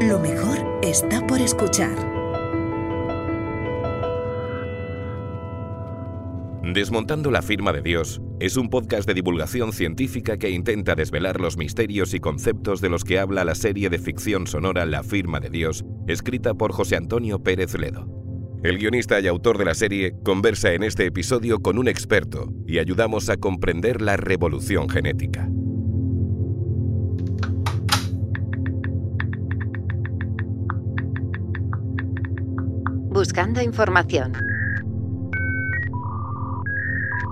Lo mejor está por escuchar. Desmontando la firma de Dios es un podcast de divulgación científica que intenta desvelar los misterios y conceptos de los que habla la serie de ficción sonora La firma de Dios, escrita por José Antonio Pérez Ledo. El guionista y autor de la serie conversa en este episodio con un experto y ayudamos a comprender la revolución genética. Buscando información.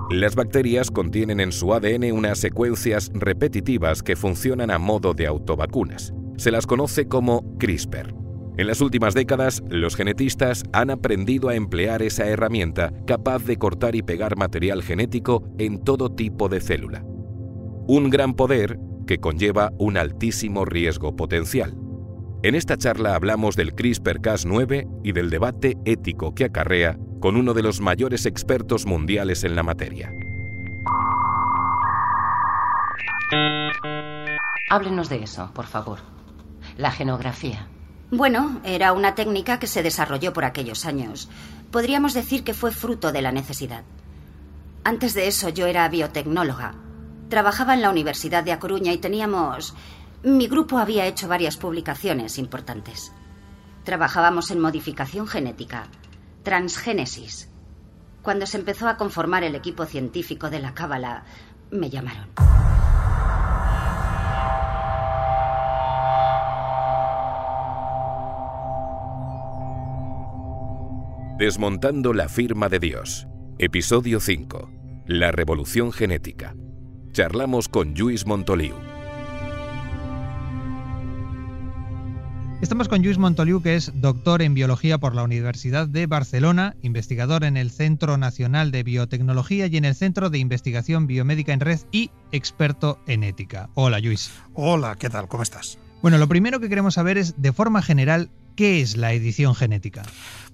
Las bacterias contienen en su ADN unas secuencias repetitivas que funcionan a modo de autovacunas. Se las conoce como CRISPR. En las últimas décadas, los genetistas han aprendido a emplear esa herramienta capaz de cortar y pegar material genético en todo tipo de célula. Un gran poder que conlleva un altísimo riesgo potencial. En esta charla hablamos del CRISPR-Cas9 y del debate ético que acarrea con uno de los mayores expertos mundiales en la materia. Háblenos de eso, por favor. La genografía. Bueno, era una técnica que se desarrolló por aquellos años. Podríamos decir que fue fruto de la necesidad. Antes de eso yo era biotecnóloga. Trabajaba en la Universidad de A Coruña y teníamos... Mi grupo había hecho varias publicaciones importantes. Trabajábamos en modificación genética, transgénesis. Cuando se empezó a conformar el equipo científico de la Cábala, me llamaron. Desmontando la firma de Dios. Episodio 5. La revolución genética. Charlamos con Luis Montoliu. Estamos con Lluís Montoliu, que es doctor en biología por la Universidad de Barcelona, investigador en el Centro Nacional de Biotecnología y en el Centro de Investigación Biomédica en Red y experto en ética. Hola, Lluís. Hola, ¿qué tal? ¿Cómo estás? Bueno, lo primero que queremos saber es, de forma general, ¿qué es la edición genética?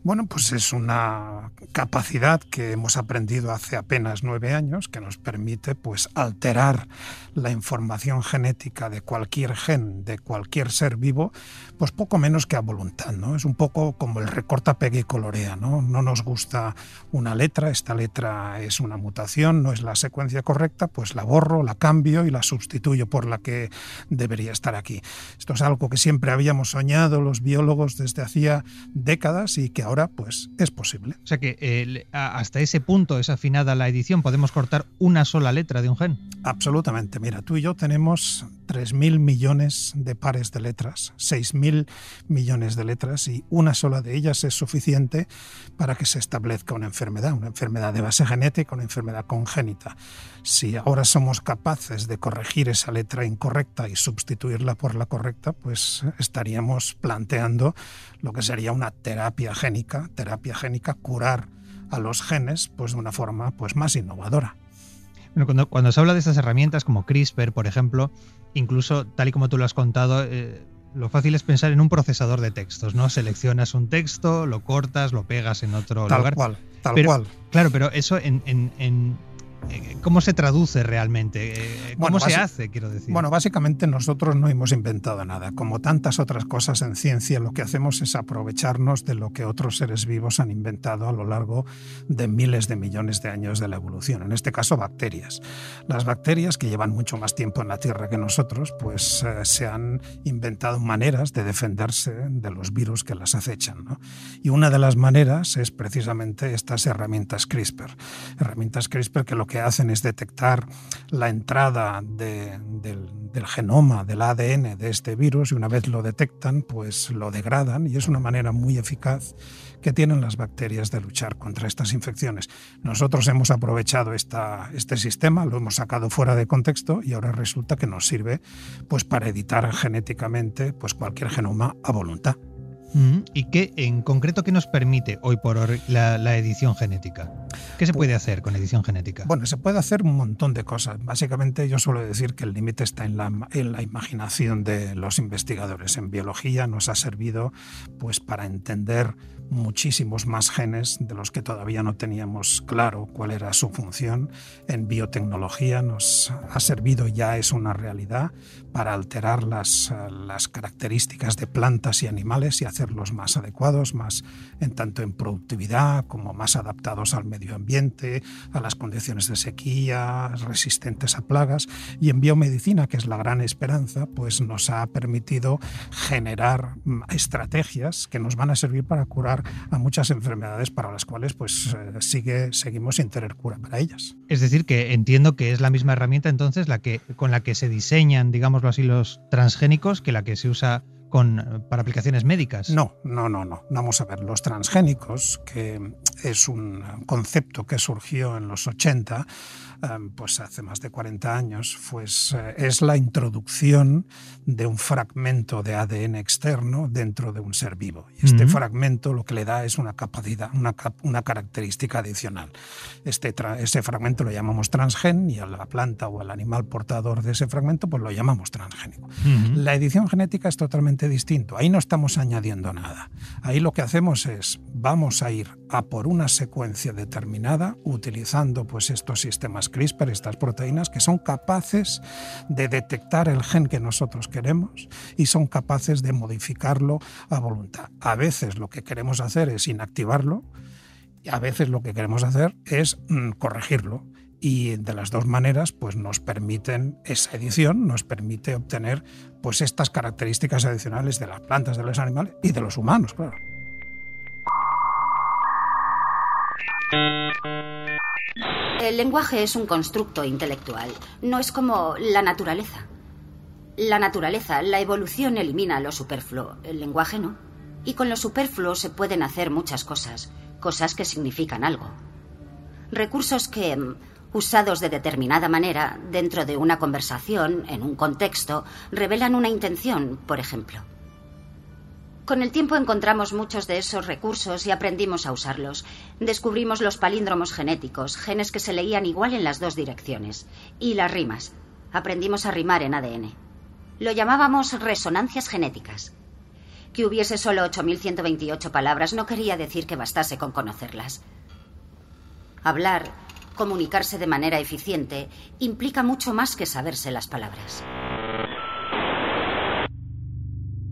Bueno, pues es una capacidad que hemos aprendido hace apenas nueve años que nos permite pues alterar la información genética de cualquier gen, de cualquier ser vivo, pues poco menos que a voluntad, ¿no? Es un poco como el recorta, pegue y colorea, ¿no? No nos gusta una letra, esta letra es una mutación, no es la secuencia correcta, pues la borro, la cambio y la sustituyo por la que debería estar aquí. Esto es algo que siempre habíamos soñado los biólogos desde hacía décadas y que ahora pues es posible. O sea que eh, hasta ese punto es afinada la edición, podemos cortar una sola letra de un gen. Absolutamente. Mira, tú y yo tenemos 3.000 millones de pares de letras, 6.000 millones de letras y una sola de ellas es suficiente para que se establezca una enfermedad, una enfermedad de base genética, una enfermedad congénita. Si ahora somos capaces de corregir esa letra incorrecta y sustituirla por la correcta, pues estaríamos planteando lo que sería una terapia génica, terapia génica, curar a los genes pues de una forma pues más innovadora. Bueno, cuando, cuando, se habla de estas herramientas como CRISPR, por ejemplo, incluso tal y como tú lo has contado, eh, lo fácil es pensar en un procesador de textos, ¿no? Seleccionas un texto, lo cortas, lo pegas en otro tal lugar. Cual, tal pero, cual. Claro, pero eso en, en, en ¿Cómo se traduce realmente? Eh, ¿Cómo bueno, se hace, quiero decir? Bueno, básicamente nosotros no hemos inventado nada. Como tantas otras cosas en ciencia, lo que hacemos es aprovecharnos de lo que otros seres vivos han inventado a lo largo de miles de millones de años de la evolución. En este caso, bacterias. Las bacterias, que llevan mucho más tiempo en la Tierra que nosotros, pues eh, se han inventado maneras de defenderse de los virus que las acechan. ¿no? Y una de las maneras es precisamente estas herramientas CRISPR. Herramientas CRISPR que lo que hacen es detectar la entrada de, del, del, genoma, del ADN de este virus y una vez lo detectan, pues lo degradan y es una manera muy eficaz que tienen las bacterias de luchar contra estas infecciones. Nosotros hemos aprovechado esta, este sistema, lo hemos sacado fuera de contexto y ahora resulta que nos sirve pues, para editar genéticamente pues, cualquier genoma a voluntad. ¿Y qué, en concreto, qué nos permite hoy por hoy la, edición genética? ¿Qué se puede hacer con edición genética? Bueno, se puede hacer un montón de cosas. Básicamente yo suelo decir que el límite está en la, en la imaginación de los investigadores. En biología nos ha servido pues, para entender muchísimos más genes de los que todavía no teníamos claro cuál era su función. En biotecnología nos ha servido, ya es una realidad, para alterar las, las características de plantas y animales y hacerlos más adecuados, más en tanto en productividad como más adaptados al medio ambiente, a las condiciones de sequía, resistentes a plagas. Y en biomedicina, que es la gran esperanza, pues nos ha permitido generar estrategias que nos van a servir para curar a muchas enfermedades para las cuales pues eh, sigue, seguimos sin tener cura para ellas. Es decir, que entiendo que es la misma herramienta entonces la que, con la que se diseñan, digámoslo así, los transgénicos que la que se usa con, para aplicaciones médicas. No, no, no, no. Vamos a ver, los transgénicos, que es un concepto que surgió en los 80, Em, pues hace más de 40 años, pues eh, es la introducción de un fragmento de ADN externo dentro de un ser vivo. Y este fragmento lo que le da es una capacidad, una, una característica adicional. Este, ese fragmento lo llamamos transgen y a la planta o al animal portador de ese fragmento pues lo llamamos transgénico. La edición genética es totalmente distinto. Ahí no estamos añadiendo nada. Ahí lo que hacemos es vamos a ir a por una secuencia determinada utilizando pues estos sistemas CRISPR, estas proteínas, que son capaces de detectar el gen que nosotros queremos y son capaces de modificarlo a voluntad. A veces lo que queremos hacer es inactivarlo y a veces lo que queremos hacer es mm, corregirlo y de las dos maneras pues nos permiten esa edición nos permite obtener pues estas características adicionales de las plantas de los animales y de los humanos claro El lenguaje es un constructo intelectual, no es como la naturaleza. La naturaleza, la evolución elimina lo superfluo, el lenguaje no. Y con lo superfluo se pueden hacer muchas cosas, cosas que significan algo. Recursos que, usados de determinada manera, dentro de una conversación, en un contexto, revelan una intención, por ejemplo. Con el tiempo encontramos muchos de esos recursos y aprendimos a usarlos. Descubrimos los palíndromos genéticos, genes que se leían igual en las dos direcciones, y las rimas. Aprendimos a rimar en ADN. Lo llamábamos resonancias genéticas. Que hubiese solo 8.128 palabras no quería decir que bastase con conocerlas. Hablar, comunicarse de manera eficiente, implica mucho más que saberse las palabras.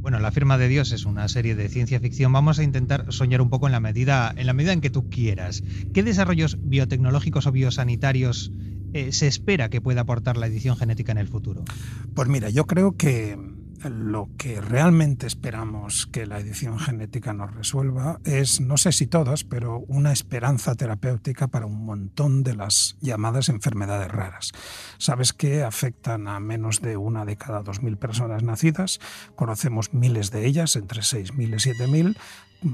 Bueno, La firma de Dios es una serie de ciencia ficción. Vamos a intentar soñar un poco en la medida en, la medida en que tú quieras. ¿Qué desarrollos biotecnológicos o biosanitarios eh, se espera que pueda aportar la edición genética en el futuro? Pues mira, yo creo que lo que realmente esperamos que la edición genética nos resuelva es, no sé si todas, pero una esperanza terapéutica para un montón de las llamadas enfermedades raras. Sabes que afectan a menos de una de cada 2.000 personas nacidas, conocemos miles de ellas, entre 6.000 y 7.000,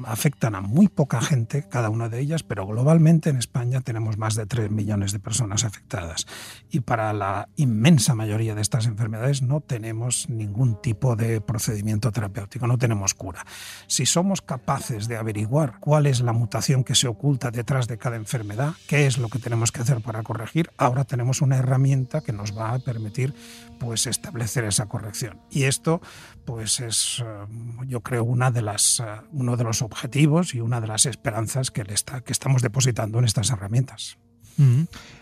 afectan a muy poca gente, cada una de ellas, pero globalmente en España tenemos más de 3 millones de personas afectadas. Y para la inmensa mayoría de estas enfermedades no tenemos ningún tipo de procedimiento terapéutico, no tenemos cura. Si somos capaces de averiguar cuál es la mutación que se oculta detrás de cada enfermedad, qué es lo que tenemos que hacer para corregir, ahora tenemos una herramienta que nos va a permitir pues establecer esa corrección. Y esto pues es eh, yo creo una de las eh, uno de los objetivos y una de las esperanzas que, le está, que estamos depositando en estas herramientas.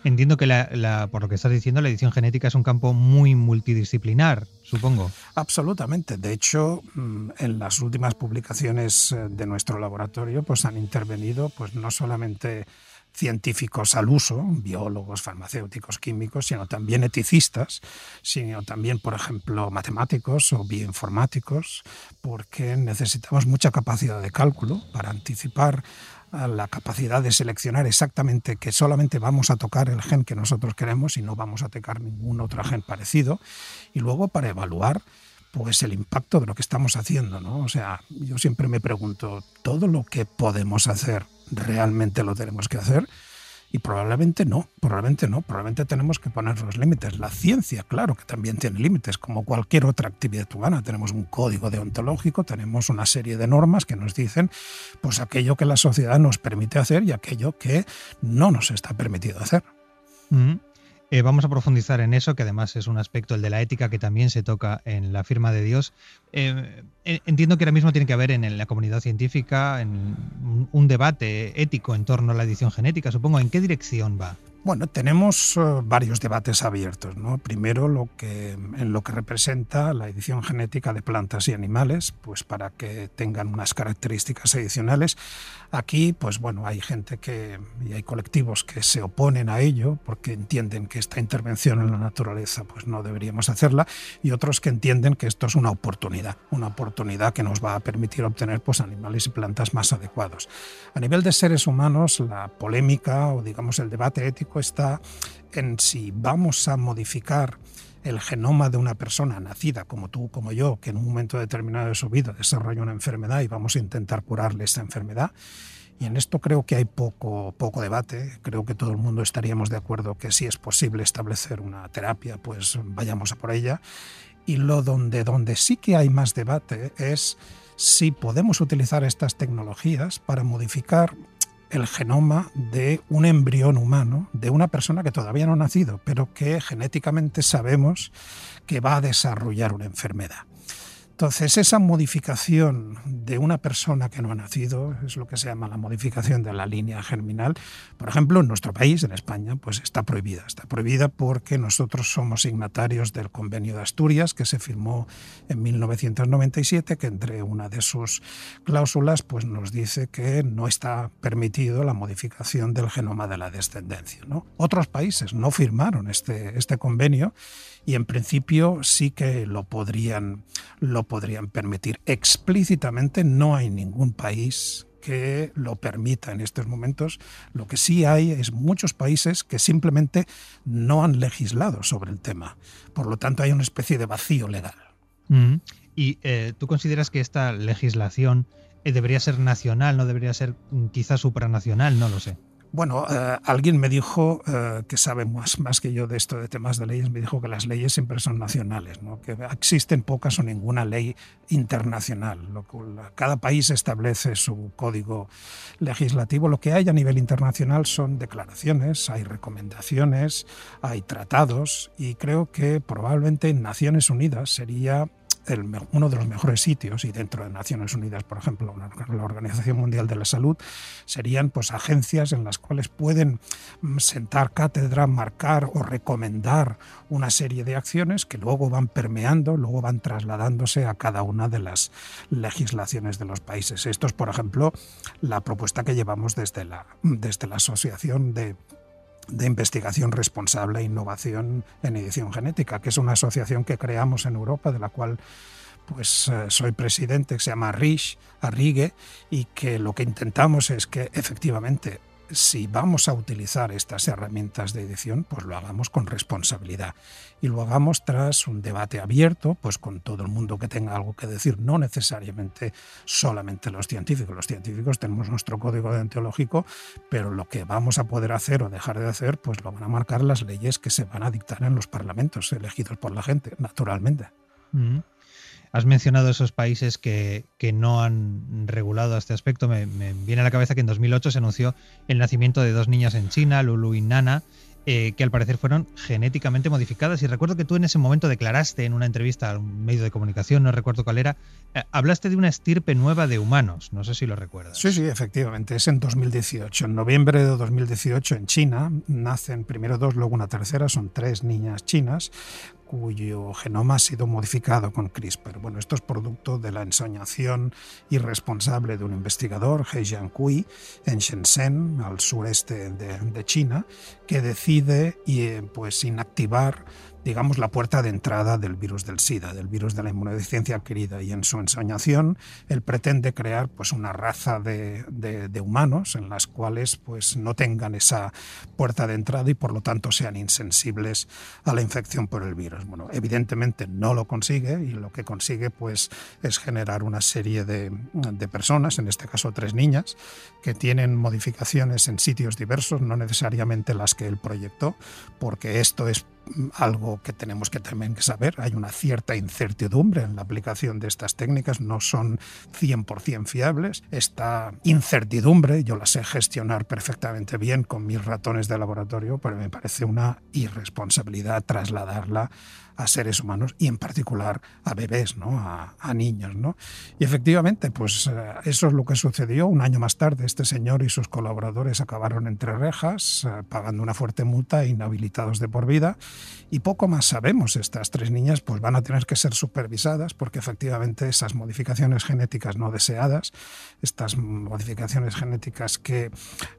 Entiendo que por lo que estás diciendo, la edición genética es un campo muy multidisciplinar, supongo. Absolutamente. De hecho, mm, en las últimas publicaciones eh, de nuestro laboratorio, pues han intervenido, pues no solamente científicos al uso, biólogos, farmacéuticos, químicos, sino también eticistas, sino también, por ejemplo, matemáticos o bioinformáticos, porque necesitamos mucha capacidad de cálculo para anticipar la capacidad de seleccionar exactamente que solamente vamos a tocar el gen que nosotros queremos y no vamos a tocar ningún otro gen parecido, y luego para evaluar pues el impacto de lo que estamos haciendo, ¿no? O sea, yo siempre me pregunto, ¿todo lo que podemos hacer realmente lo tenemos que hacer? Y probablemente no, probablemente no, probablemente tenemos que poner los límites. La ciencia, claro que también tiene límites, como cualquier otra actividad humana. Tenemos un código deontológico, tenemos una serie de normas que nos dicen pues aquello que la sociedad nos permite hacer y aquello que no nos está permitido hacer. Eh, vamos a profundizar en eso, que además es un aspecto, el de la ética, que también se toca en la firma de Dios. Eh, entiendo que ahora mismo tiene que haber en, la comunidad científica en un debate ético en torno a la edición genética. Supongo, ¿en qué dirección va? Bueno, tenemos eh, varios debates abiertos. ¿no? Primero, lo que, en lo que representa la edición genética de plantas y animales, pues para que tengan unas características adicionales. Aquí, pues bueno, hay gente que y hay colectivos que se oponen a ello porque entienden que esta intervención en la naturaleza, pues no deberíamos hacerla, y otros que entienden que esto es una oportunidad, una oportunidad que nos va a permitir obtener pues animales y plantas más adecuados. A nivel de seres humanos, la polémica o digamos el debate ético está en si vamos a modificar el genoma de una persona nacida como tú, como yo, que en un momento determinado de su vida desarrolla una enfermedad y vamos a intentar curarle esta enfermedad. Y en esto creo que hay poco, poco debate. Creo que todo el mundo estaríamos de acuerdo que si es posible establecer una terapia, pues vayamos a por ella. Y lo donde, donde sí que hay más debate es si podemos utilizar estas tecnologías para modificar el genoma de un embrión humano, de una persona que todavía no ha nacido, pero que genéticamente sabemos que va a desarrollar una enfermedad. Entonces, esa modificación de una persona que no ha nacido es lo que se llama la modificación de la línea germinal. Por ejemplo, en nuestro país, en España, pues está prohibida. Está prohibida porque nosotros somos signatarios del Convenio de Asturias, que se firmó en 1997, que entre una de sus cláusulas pues nos dice que no está permitido la modificación del genoma de la descendencia. Otros países no firmaron este, este convenio y en principio sí que lo podrían, podrían permitir. Explícitamente no hay ningún país que lo permita en estos momentos. Lo que sí hay es muchos países que simplemente no han legislado sobre el tema. Por lo tanto, hay una especie de vacío legal. Mm. ¿Y eh, tú consideras que esta legislación eh, debería ser nacional, no debería ser mm, quizás supranacional? No lo sé. Bueno, eh, alguien me dijo eh, que sabe más, más que yo de esto de temas de leyes, me dijo que las leyes siempre son nacionales, ¿no? que existen pocas o ninguna ley internacional. cada país establece su código legislativo. Lo que hay a nivel internacional son declaraciones, hay recomendaciones, hay tratados y creo que probablemente en Naciones Unidas sería uno de los mejores sitios, y dentro de Naciones Unidas, por ejemplo, la Organización Mundial de la Salud, serían pues, agencias en las cuales pueden mm, sentar cátedra, marcar o recomendar una serie de acciones que luego van permeando, luego van trasladándose a cada una de las legislaciones de los países. Esto es, por ejemplo, la propuesta que llevamos desde la, desde la Asociación de de investigación responsable e innovación en edición genética, que es una asociación que creamos en Europa, de la cual pues eh, soy presidente, que se llama RISH, Arrigue, y que lo que intentamos es que efectivamente si vamos a utilizar estas herramientas de edición, pues lo hagamos con responsabilidad y lo hagamos tras un debate abierto, pues con todo el mundo que tenga algo que decir, no necesariamente solamente los científicos. Los científicos tenemos nuestro código deontológico, pero lo que vamos a poder hacer o dejar de hacer, pues lo van a marcar las leyes que se van a dictar en los parlamentos elegidos por la gente, naturalmente. Mm. Has mencionado esos países que, no han regulado este aspecto. Me, viene a la cabeza que en 2008 se anunció el nacimiento de dos niñas en China, Lulu y Nana, eh, que al parecer fueron genéticamente modificadas. Y recuerdo que tú en ese momento declaraste en una entrevista a un medio de comunicación, no recuerdo cuál era, eh, hablaste de una estirpe nueva de humanos. No sé si lo recuerdas. Sí, sí, efectivamente. Es en 2018. En noviembre de 2018 en China nacen primero dos, luego una tercera. Son tres niñas chinas cuyo genoma ha sido modificado con CRISPR. Bueno, esto es producto de la ensoñación irresponsable de un investigador, He Jiankui, en Shenzhen, al sureste de, China, que decide pues, inactivar digamos, la puerta de entrada del virus del SIDA, del virus de la inmunodeficiencia adquirida. Y en su ensoñación, él pretende crear pues, una raza de, de, humanos en las cuales pues, no tengan esa puerta de entrada y por lo tanto sean insensibles a la infección por el virus. Bueno, evidentemente no lo consigue y lo que consigue pues, es generar una serie de, de personas, en este caso tres niñas, que tienen modificaciones en sitios diversos, no necesariamente las que él proyectó, porque esto es algo que tenemos que también saber. Hay una cierta incertidumbre en la aplicación de estas técnicas, no son 100% fiables. Esta incertidumbre yo la sé gestionar perfectamente bien con mis ratones de laboratorio, pero me parece una irresponsabilidad trasladarla a seres humanos y en particular a bebés, ¿no? a, niños. ¿no? Y efectivamente, pues eh, eso es lo que sucedió. Un año más tarde, este señor y sus colaboradores acabaron entre rejas, eh, pagando una fuerte multa e inhabilitados de por vida. Y poco más sabemos. Estas tres niñas pues, van a tener que ser supervisadas porque efectivamente esas modificaciones genéticas no deseadas, estas modificaciones genéticas que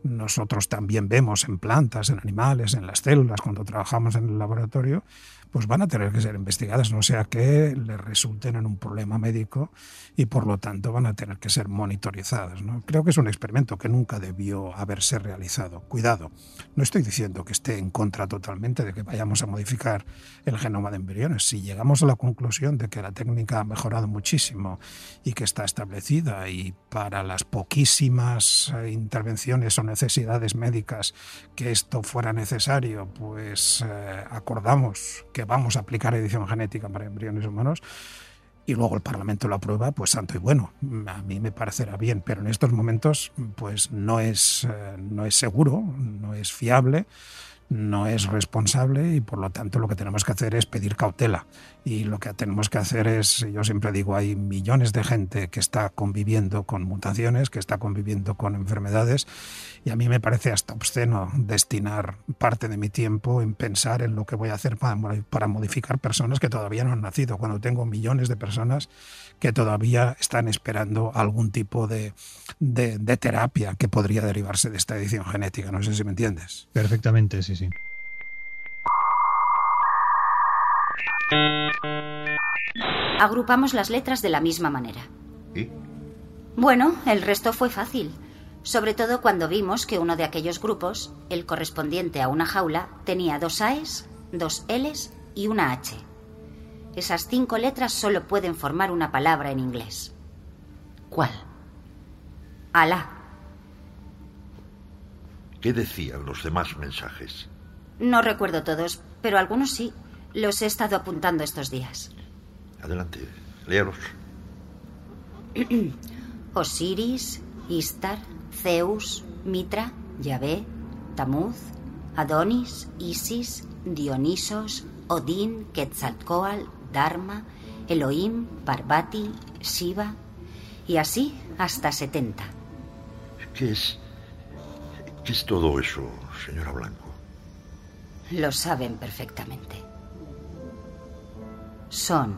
nosotros también vemos en plantas, en animales, en las células, cuando trabajamos en el laboratorio, pues van a tener que ser investigadas, no sea que les resulten en un problema médico y por lo tanto van a tener que ser monitorizadas. ¿no? Creo que es un experimento que nunca debió haberse realizado. Cuidado, no estoy diciendo que esté en contra totalmente de que vayamos a modificar el genoma de embriones. Si llegamos a la conclusión de que la técnica ha mejorado muchísimo y que está establecida y para las poquísimas eh, intervenciones o necesidades médicas que esto fuera necesario, pues eh, acordamos que vamos a aplicar edición genética para embriones humanos y luego el Parlamento lo aprueba, pues santo y bueno. A mí me parecerá bien, pero en estos momentos pues no es, eh, no es seguro, no es fiable no es responsable y por lo tanto lo que tenemos que hacer es pedir cautela. Y lo que tenemos que hacer es, yo siempre digo, hay millones de gente que está conviviendo con mutaciones, que está conviviendo con enfermedades y a mí me parece hasta obsceno destinar parte de mi tiempo en pensar en lo que voy a hacer para, para modificar personas que todavía no han nacido, cuando tengo millones de personas que todavía están esperando algún tipo de, de, de terapia que podría derivarse de esta edición genética. No sé si me entiendes. Perfectamente, sí, sí. Agrupamos las letras de la misma manera. ¿Y? Bueno, el resto fue fácil. Sobre todo cuando vimos que uno de aquellos grupos, el correspondiente a una jaula, tenía dos A's, dos L's y una H. Esas cinco letras solo pueden formar una palabra en inglés. ¿Cuál? Alá. ¿Qué decían los demás mensajes? No recuerdo todos, pero algunos sí. Los he estado apuntando estos días. Adelante, léalos. Osiris, Istar, Zeus, Mitra, Yahvé, Tamuz, Adonis, Isis, Dionisos, Odín, Quetzalcoatl, Dharma, Elohim, Parvati, Shiva, y así hasta 70. ¿Qué es? ¿Qué es todo eso, señora Blanco? Lo saben perfectamente son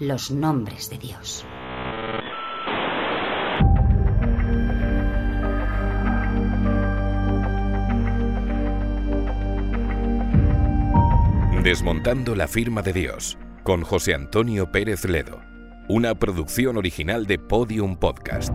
los nombres de Dios. Desmontando la firma de Dios, con José Antonio Pérez Ledo, una producción original de Podium Podcast.